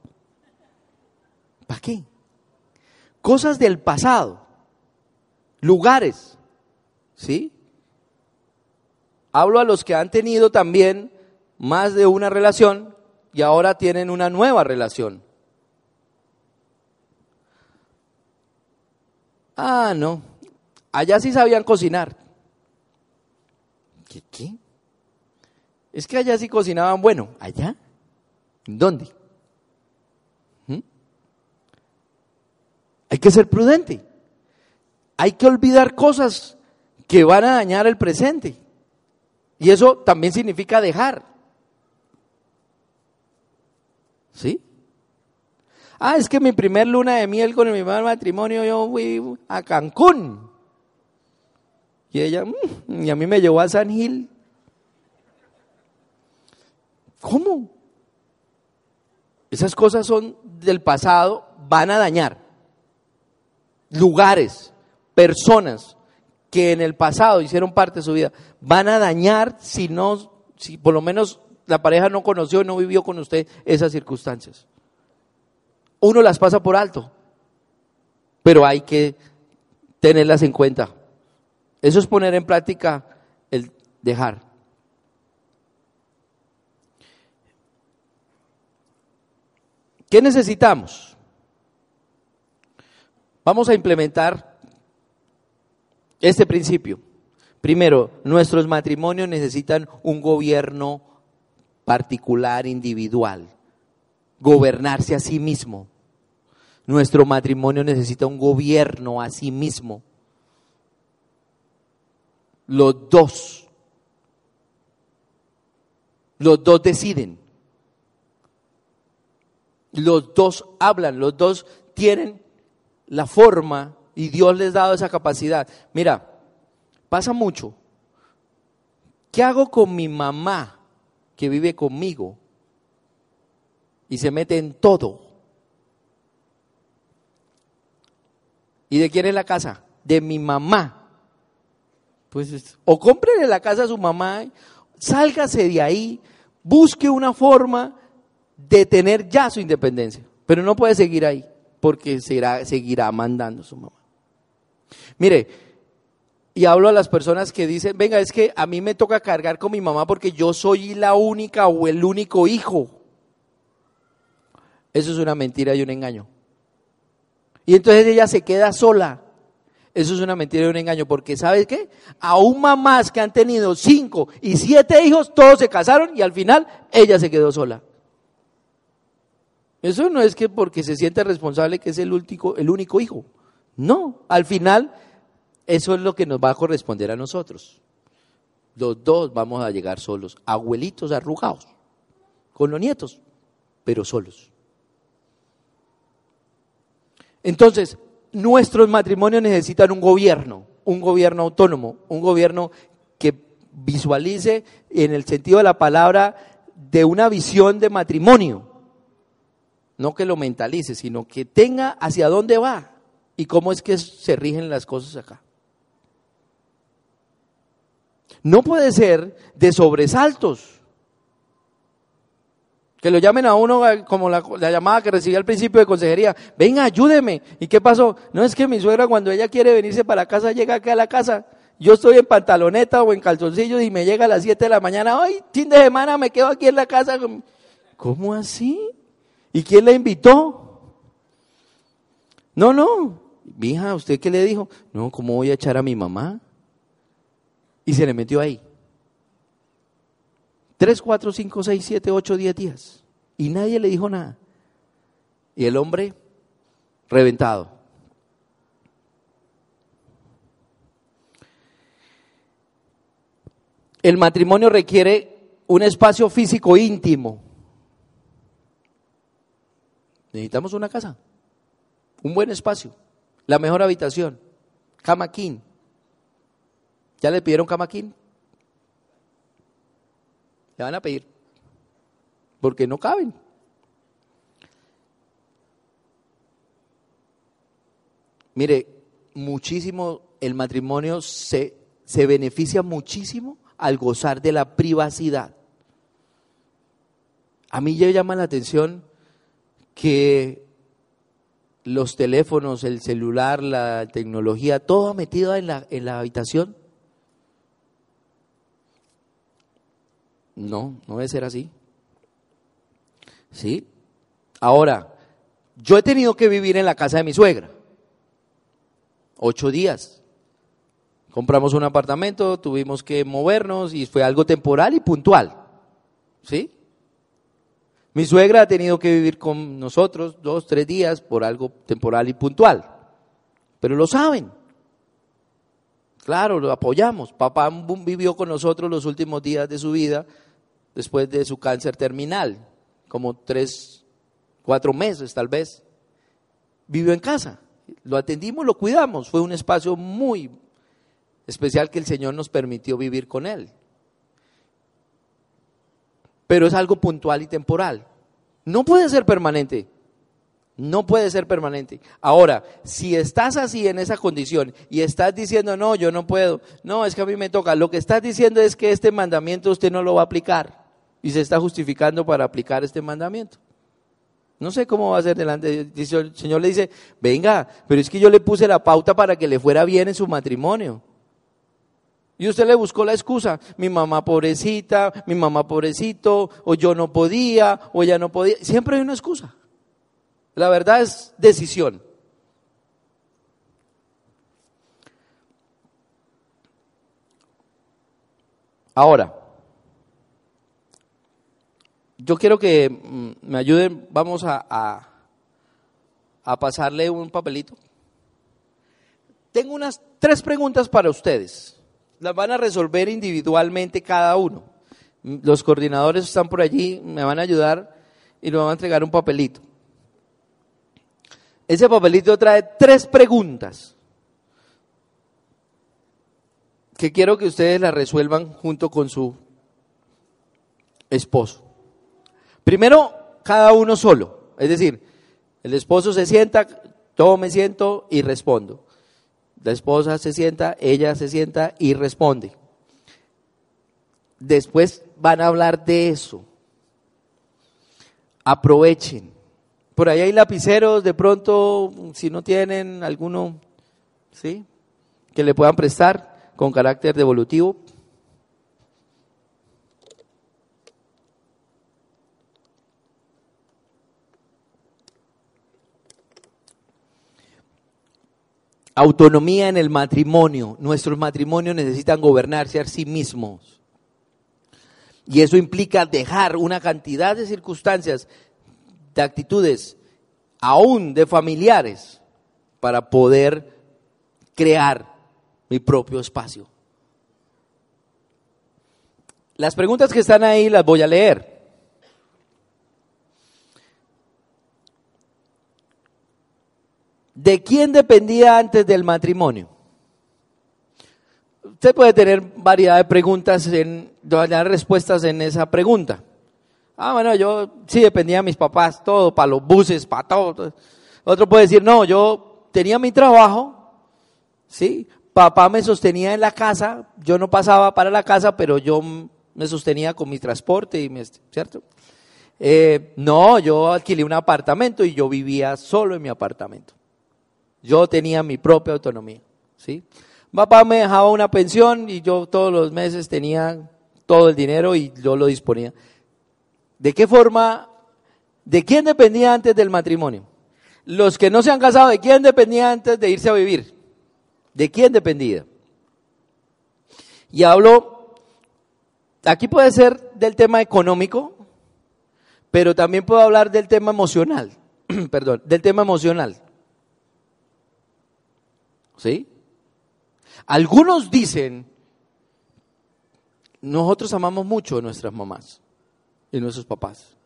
¿Para qué? Cosas del pasado lugares. ¿Sí? Hablo a los que han tenido también más de una relación y ahora tienen una nueva relación. Ah, no. Allá sí sabían cocinar. ¿Qué? qué? Es que allá sí cocinaban bueno. ¿Allá? ¿Dónde? ¿Mm? Hay que ser prudente hay que olvidar cosas que van a dañar el presente. Y eso también significa dejar. ¿Sí? Ah, es que mi primer luna de miel con mi primer matrimonio yo fui a Cancún. Y ella, mm, y a mí me llevó a San Gil. ¿Cómo? Esas cosas son del pasado, van a dañar. Lugares, personas que en el pasado hicieron parte de su vida van a dañar si no, si por lo menos la pareja no conoció no vivió con usted esas circunstancias. Uno las pasa por alto, pero hay que tenerlas en cuenta. Eso es poner en práctica el dejar. ¿Qué necesitamos? Vamos a implementar este principio. Primero, nuestros matrimonios necesitan un gobierno particular, individual, gobernarse a sí mismo. Nuestro matrimonio necesita un gobierno a sí mismo. Los dos, los dos deciden. Los dos hablan, los dos tienen la forma y Dios les ha dado esa capacidad. Mira, pasa mucho. ¿Qué hago con mi mamá que vive conmigo y se mete en todo? ¿Y de quién es la casa? De mi mamá. Pues o cómprele la casa a su mamá, sálgase de ahí, busque una forma de tener ya su independencia. Pero no puede seguir ahí, porque será, seguirá mandando a su mamá. Mire, y hablo a las personas que dicen, venga, es que a mí me toca cargar con mi mamá porque yo soy la única o el único hijo. Eso es una mentira y un engaño. Y entonces ella se queda sola. Eso es una mentira y un engaño, porque ¿sabes qué? Aún mamás que han tenido cinco y siete hijos, todos se casaron y al final ella se quedó sola. Eso no es que porque se siente responsable que es el único, el único hijo. No, al final eso es lo que nos va a corresponder a nosotros. Los dos vamos a llegar solos, abuelitos arrugados, con los nietos, pero solos. Entonces, nuestros matrimonios necesitan un gobierno, un gobierno autónomo, un gobierno que visualice en el sentido de la palabra de una visión de matrimonio. No que lo mentalice, sino que tenga hacia dónde va y cómo es que se rigen las cosas acá. No puede ser de sobresaltos. Que lo llamen a uno como la, llamada que recibí al principio de consejería. Venga, ayúdeme. ¿Y qué pasó? No es que mi suegra cuando ella quiere venirse para casa llega acá a la casa. Yo estoy en pantaloneta o en calzoncillos y me llega a las 7 de la mañana. Ay, fin de semana me quedo aquí en la casa. ¿Cómo así? ¿Y quién la invitó? No, no. Mija, ¿usted qué le dijo? No, ¿cómo voy a echar a mi mamá? Y se le metió ahí. Tres, cuatro, cinco, seis, siete, ocho, diez días. Y nadie le dijo nada. Y el hombre reventado. El matrimonio requiere un espacio físico íntimo. Necesitamos una casa, un buen espacio, la mejor habitación, cama king, ¿Ya le pidieron camaquín? Le van a pedir. Porque no caben. Mire, muchísimo, el matrimonio se, se beneficia muchísimo al gozar de la privacidad. A mí ya llama la atención que los teléfonos, el celular, la tecnología, todo metido en la, en la habitación, No, no debe ser así. ¿Sí? Ahora, yo he tenido que vivir en la casa de mi suegra. Ocho días. Compramos un apartamento, tuvimos que movernos y fue algo temporal y puntual. ¿Sí? Mi suegra ha tenido que vivir con nosotros dos, tres días por algo temporal y puntual. Pero lo saben. Claro, lo apoyamos. Papá vivió con nosotros los últimos días de su vida después de su cáncer terminal, como tres, cuatro meses tal vez. Vivió en casa, lo atendimos, lo cuidamos, fue un espacio muy especial que el Señor nos permitió vivir con Él. Pero es algo puntual y temporal. No puede ser permanente. No puede ser permanente. Ahora, si estás así en esa condición y estás diciendo, no, yo no puedo, no, es que a mí me toca, lo que estás diciendo es que este mandamiento usted no lo va a aplicar y se está justificando para aplicar este mandamiento. No sé cómo va a ser delante. El Señor le dice, venga, pero es que yo le puse la pauta para que le fuera bien en su matrimonio. Y usted le buscó la excusa, mi mamá pobrecita, mi mamá pobrecito, o yo no podía, o ella no podía. Siempre hay una excusa. La verdad es decisión. Ahora, yo quiero que mm, me ayuden, vamos a, a, pasarle un papelito. Tengo unas tres preguntas para ustedes. Las van a resolver individualmente cada uno. Los coordinadores están por allí, me van a ayudar y nos van a entregar un papelito. Ese papelito trae tres preguntas que quiero que ustedes las resuelvan junto con su esposo. Primero, cada uno solo. Es decir, el esposo se sienta, todo me siento y respondo. La esposa se sienta, ella se sienta y responde. Después van a hablar de eso. Aprovechen. Por ahí hay lapiceros, de pronto, si no tienen alguno, ¿sí? Que le puedan prestar con carácter devolutivo. Autonomía en el matrimonio. Nuestros matrimonios necesitan gobernarse a sí mismos. Y eso implica dejar una cantidad de circunstancias, de actitudes, aún de familiares, para poder crear mi propio espacio. Las preguntas que están ahí las voy a leer. ¿De quién dependía antes del matrimonio? Usted puede tener variedad de preguntas, en, variedad respuestas en esa pregunta. Ah, bueno, yo sí dependía de mis papás, todo, para los buses, para todo. Otro puede decir, no, yo tenía mi trabajo, ¿sí? Papá me sostenía en la casa, yo no pasaba para la casa, pero yo me sostenía con mi transporte, y ¿cierto? Eh, no, yo alquilé un apartamento y yo vivía solo en mi apartamento. Yo tenía mi propia autonomía, ¿sí? Papá me dejaba una pensión y yo todos los meses tenía todo el dinero y yo lo disponía. ¿De qué forma? ¿De quién dependía antes del matrimonio? Los que no se han casado, ¿de quién dependía antes de irse a vivir? ¿De quién dependía? Y hablo, aquí puede ser del tema económico, pero también puedo hablar del tema emocional, perdón, del tema emocional. ¿Sí? Algunos dicen, nosotros amamos mucho a nuestras mamás y nuestros papás.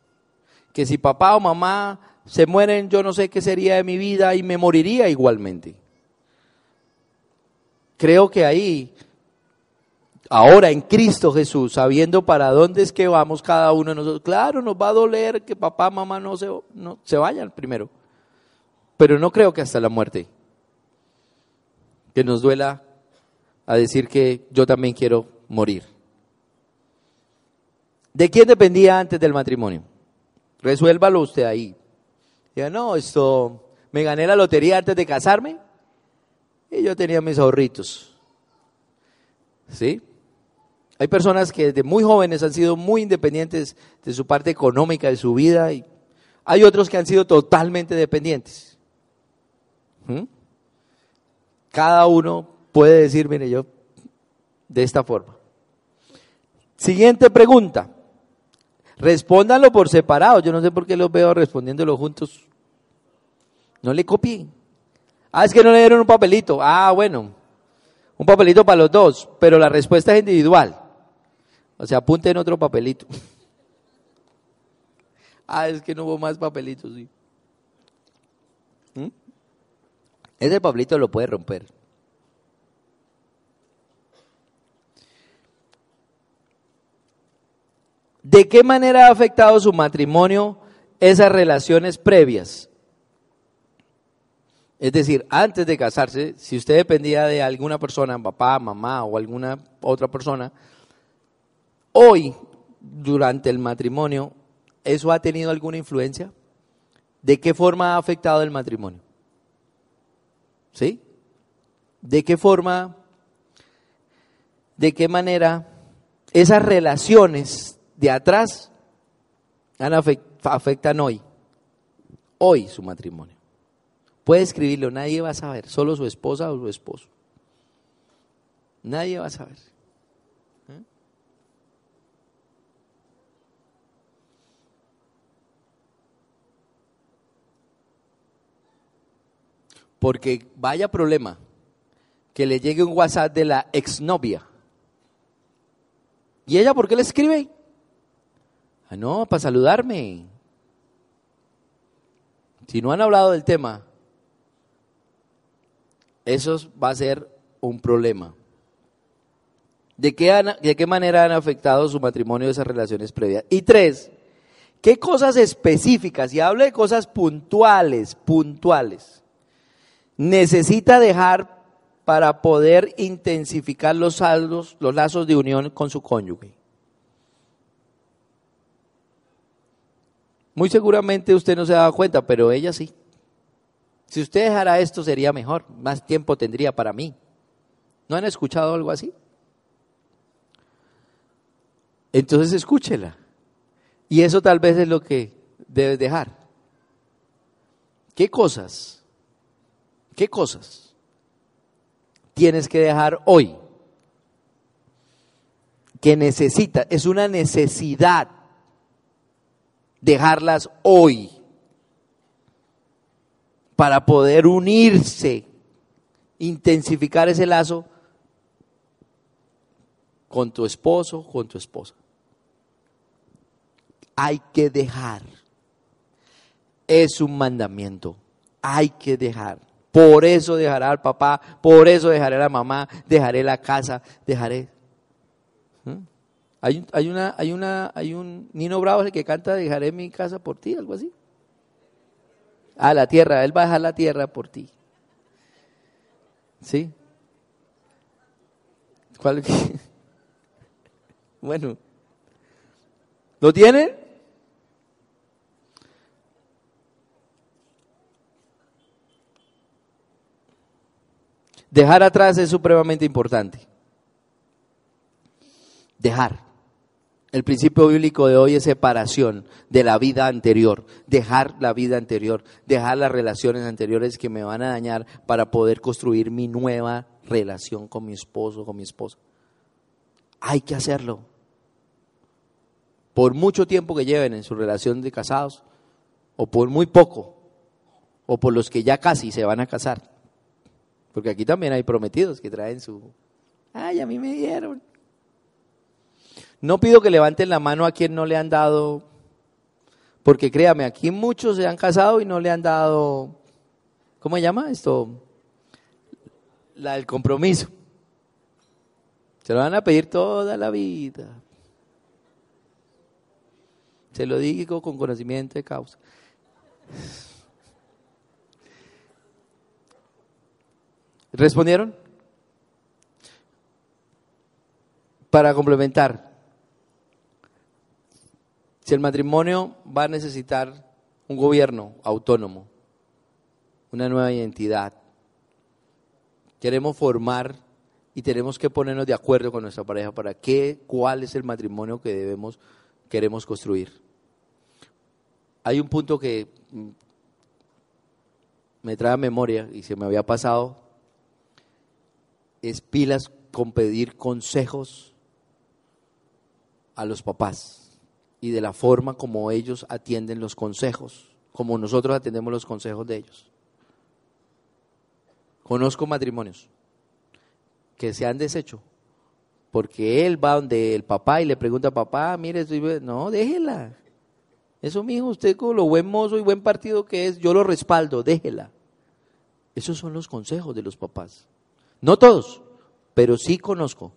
Que si papá o mamá se mueren, yo no sé qué sería de mi vida y me moriría igualmente. Creo que ahí, ahora en Cristo Jesús, sabiendo para dónde es que vamos cada uno de nosotros, claro, nos va a doler que papá, mamá no se, no, se vayan primero. Pero no creo que hasta la muerte. Que nos duela a decir que yo también quiero morir. ¿De quién dependía antes del matrimonio? Resuélvalo usted ahí. Ya no, esto, me gané la lotería antes de casarme y yo tenía mis ahorritos. ¿Sí? Hay personas que desde muy jóvenes han sido muy independientes de su parte económica de su vida y hay otros que han sido totalmente dependientes. ¿Mm? Cada uno puede decir, mire, yo de esta forma. Siguiente pregunta. Respóndanlo por separado. Yo no sé por qué los veo respondiéndolo juntos. No le copien. Ah, es que no le dieron un papelito. Ah, bueno. Un papelito para los dos, pero la respuesta es individual. O sea, apunten otro papelito. ah, es que no hubo más papelitos, sí. ¿Mm? Ese papelito lo puede romper. ¿De qué manera ha afectado su matrimonio esas relaciones previas? Es decir, antes de casarse, si usted dependía de alguna persona, papá, mamá o alguna otra persona, hoy, durante el matrimonio, ¿eso ha tenido alguna influencia? ¿De qué forma ha afectado el matrimonio? ¿Sí? ¿De qué forma, de qué manera esas relaciones de atrás afectan hoy, hoy su matrimonio. Puede escribirlo, nadie va a saber, solo su esposa o su esposo. Nadie va a saber. Porque vaya problema que le llegue un WhatsApp de la exnovia. ¿Y ella por qué le escribe? Ah, no, para saludarme. Si no han hablado del tema, eso va a ser un problema. ¿De qué, ¿De qué manera han afectado su matrimonio esas relaciones previas? Y tres, ¿qué cosas específicas, y hablo de cosas puntuales, puntuales, necesita dejar para poder intensificar los saldos, los lazos de unión con su cónyuge? Muy seguramente usted no se ha dado cuenta, pero ella sí. Si usted dejara esto sería mejor, más tiempo tendría para mí. ¿No han escuchado algo así? Entonces escúchela. Y eso tal vez es lo que debes dejar. ¿Qué cosas? ¿Qué cosas tienes que dejar hoy? Que necesita, es una necesidad dejarlas hoy para poder unirse, intensificar ese lazo con tu esposo, con tu esposa. hay que dejar. Es un mandamiento. Hay que dejar. Por eso dejaré al papá, por eso dejaré a la mamá, dejaré la casa, dejaré. ¿Mm? Hay, hay, una, hay, una, hay un Nino Bravo el que canta Dejaré mi casa por ti, algo así. Ah, la tierra, él va a dejar la tierra por ti. ¿Sí? ¿Cuál? bueno, ¿lo tienen? Dejar atrás es supremamente importante. Dejar. El principio bíblico de hoy es separación de la vida anterior, dejar la vida anterior, dejar las relaciones anteriores que me van a dañar para poder construir mi nueva relación con mi esposo, con mi esposa. Hay que hacerlo. Por mucho tiempo que lleven en su relación de casados, o por muy poco, o por los que ya casi se van a casar. Porque aquí también hay prometidos que traen su, ay, a mí me dieron. No pido que levanten la mano a quien no le han dado, porque créame, aquí muchos se han casado y no le han dado, ¿cómo se llama esto? La del compromiso. Se lo van a pedir toda la vida. Se lo digo con conocimiento de causa. ¿Respondieron? Para complementar, si el matrimonio va a necesitar un gobierno autónomo, una nueva identidad, queremos formar y tenemos que ponernos de acuerdo con nuestra pareja para qué, cuál es el matrimonio que debemos, queremos construir. Hay un punto que mm, me trae a memoria y se me había pasado es pilas con pedir consejos a los papás y de la forma como ellos atienden los consejos, como nosotros atendemos los consejos de ellos. Conozco matrimonios que se han deshecho porque él va donde el papá y le pregunta a papá, mire, no, déjela. Eso, mijo, usted con lo buen mozo y buen partido que es, yo lo respaldo, déjela. Esos son los consejos de los papás. No todos, pero sí conozco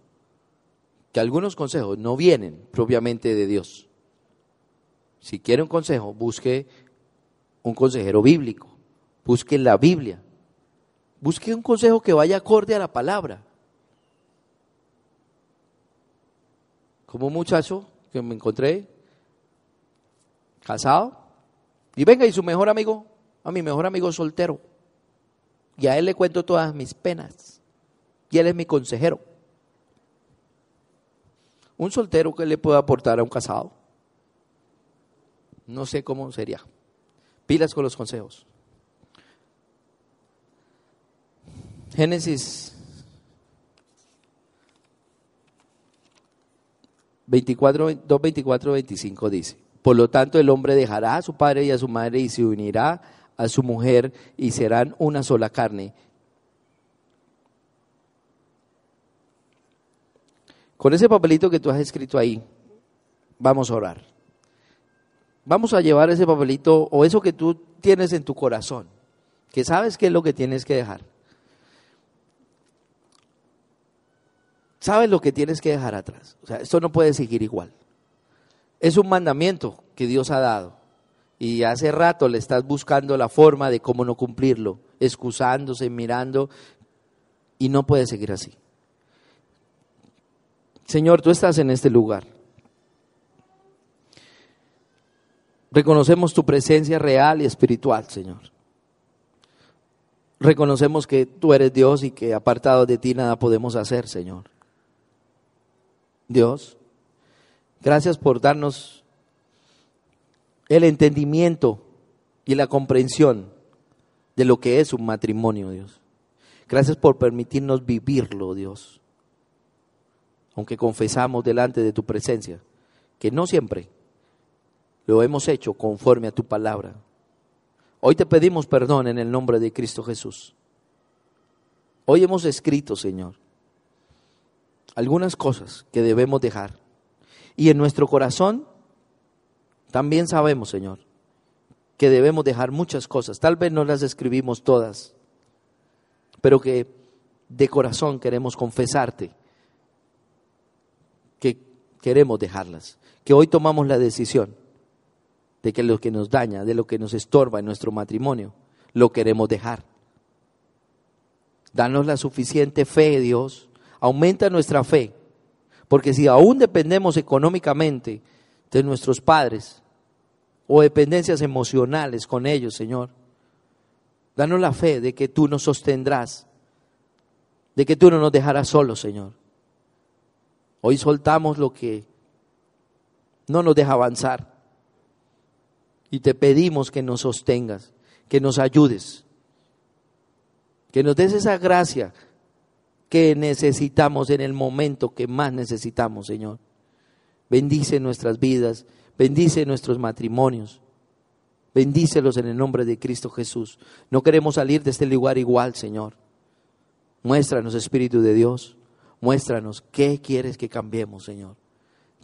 que algunos consejos no vienen propiamente de Dios. Si quiere un consejo, busque un consejero bíblico, busque la Biblia, busque un consejo que vaya acorde a la palabra. Como un muchacho que me encontré, casado, y venga, y su mejor amigo, a mi mejor amigo soltero, y a él le cuento todas mis penas y él es mi consejero. Un soltero que le puede aportar a un casado. No sé cómo sería. Pilas con los consejos. Génesis 24, 2, 24, 25 dice, por lo tanto el hombre dejará a su padre y a su madre y se unirá a su mujer y serán una sola carne. Con ese papelito que tú has escrito ahí, vamos a orar. Vamos a llevar ese papelito o eso que tú tienes en tu corazón, que sabes qué es lo que tienes que dejar. Sabes lo que tienes que dejar atrás. O sea, esto no puede seguir igual. Es un mandamiento que Dios ha dado. Y hace rato le estás buscando la forma de cómo no cumplirlo, excusándose, mirando, y no puede seguir así. Señor, tú estás en este lugar. Reconocemos tu presencia real y espiritual, Señor. Reconocemos que tú eres Dios y que apartado de ti nada podemos hacer, Señor. Dios, gracias por darnos el entendimiento y la comprensión de lo que es un matrimonio, Dios. Gracias por permitirnos vivirlo, Dios aunque confesamos delante de tu presencia, que no siempre lo hemos hecho conforme a tu palabra. Hoy te pedimos perdón en el nombre de Cristo Jesús. Hoy hemos escrito, Señor, algunas cosas que debemos dejar. Y en nuestro corazón También sabemos, Señor, que debemos dejar muchas cosas. Tal vez no las escribimos todas, pero que de corazón queremos confesarte que queremos dejarlas, que hoy tomamos la decisión de que lo que nos daña, de lo que nos estorba en nuestro matrimonio, lo queremos dejar. Danos la suficiente fe, Dios, aumenta nuestra fe, porque si aún dependemos económicamente de nuestros padres o dependencias emocionales con ellos, Señor, danos la fe de que tú nos sostendrás, de que tú no nos dejarás solos, Señor. Hoy soltamos lo que no nos deja avanzar y te pedimos que nos sostengas, que nos ayudes, que nos des esa gracia que necesitamos en el momento que más necesitamos, Señor. Bendice nuestras vidas, bendice nuestros matrimonios, bendícelos en el nombre de Cristo Jesús. No queremos salir de este lugar igual, Señor. Muéstranos, Espíritu de Dios, muéstranos qué quieres que cambiemos, Señor.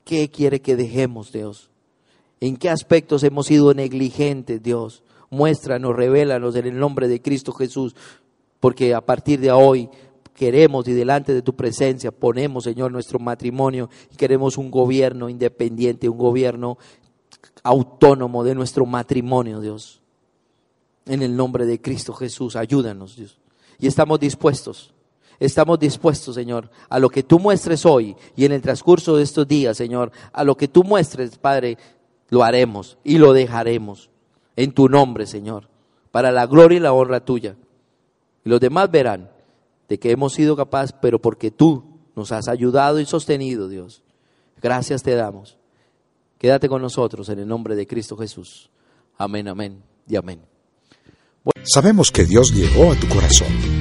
¿Qué quiere que dejemos, Dios? ¿En qué aspectos hemos sido negligentes, Dios? Muéstranos, revélanos en el nombre de Cristo Jesús, porque a partir de hoy queremos y delante de tu presencia ponemos, Señor, nuestro matrimonio y queremos un gobierno independiente, un gobierno autónomo de nuestro matrimonio, Dios. En el nombre de Cristo Jesús, ayúdanos, Dios. Y estamos dispuestos, estamos dispuestos, Señor, a lo que tú muestres hoy y en el transcurso de estos días, Señor, a lo que tú muestres, Padre, lo haremos y lo dejaremos en tu nombre, Señor, para la gloria y la honra tuya. Y los demás verán de que hemos sido capaces, pero porque tú nos has ayudado y sostenido, Dios. Gracias te damos. Quédate con nosotros en el nombre de Cristo Jesús. Amén, amén y amén. Sabemos que Dios llegó a tu corazón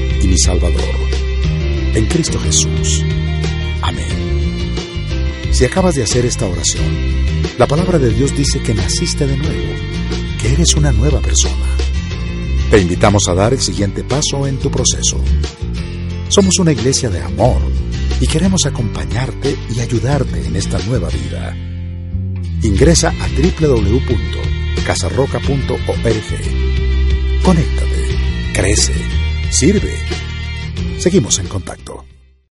y mi Salvador. En Cristo Jesús. Amén. Si acabas de hacer esta oración, la palabra de Dios dice que naciste de nuevo, que eres una nueva persona te invitamos a dar el siguiente paso en tu proceso. Somos una iglesia de amor y queremos acompañarte y ayudarte en esta nueva vida. Ingresa a www.casarroca.org. Conéctate, crece, sirve. Seguimos en contacto.